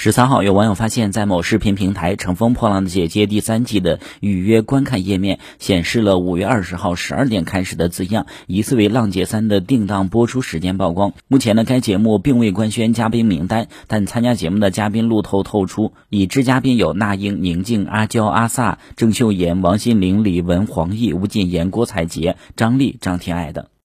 十三号有网友发现在某视频平台乘风破浪的姐姐第三季的预约观看页面显示了五月二十号十二点开始的字样疑似为浪姐三的定档播出时间曝光。目前呢该节目并未官宣嘉宾名单但参加节目的嘉宾路透透出已知嘉宾有那英宁静阿娇阿 sa 郑秀妍王心凌李玟黄奕吴谨言郭采洁张丽张天爱等。